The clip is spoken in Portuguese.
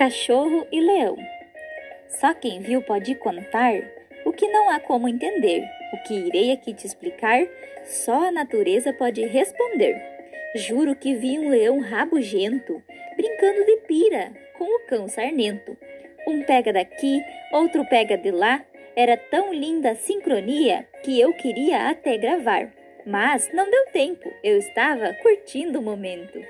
Cachorro e Leão. Só quem viu pode contar o que não há como entender. O que irei aqui te explicar, só a natureza pode responder. Juro que vi um leão rabugento, brincando de pira com o cão sarnento. Um pega daqui, outro pega de lá. Era tão linda a sincronia que eu queria até gravar. Mas não deu tempo, eu estava curtindo o momento.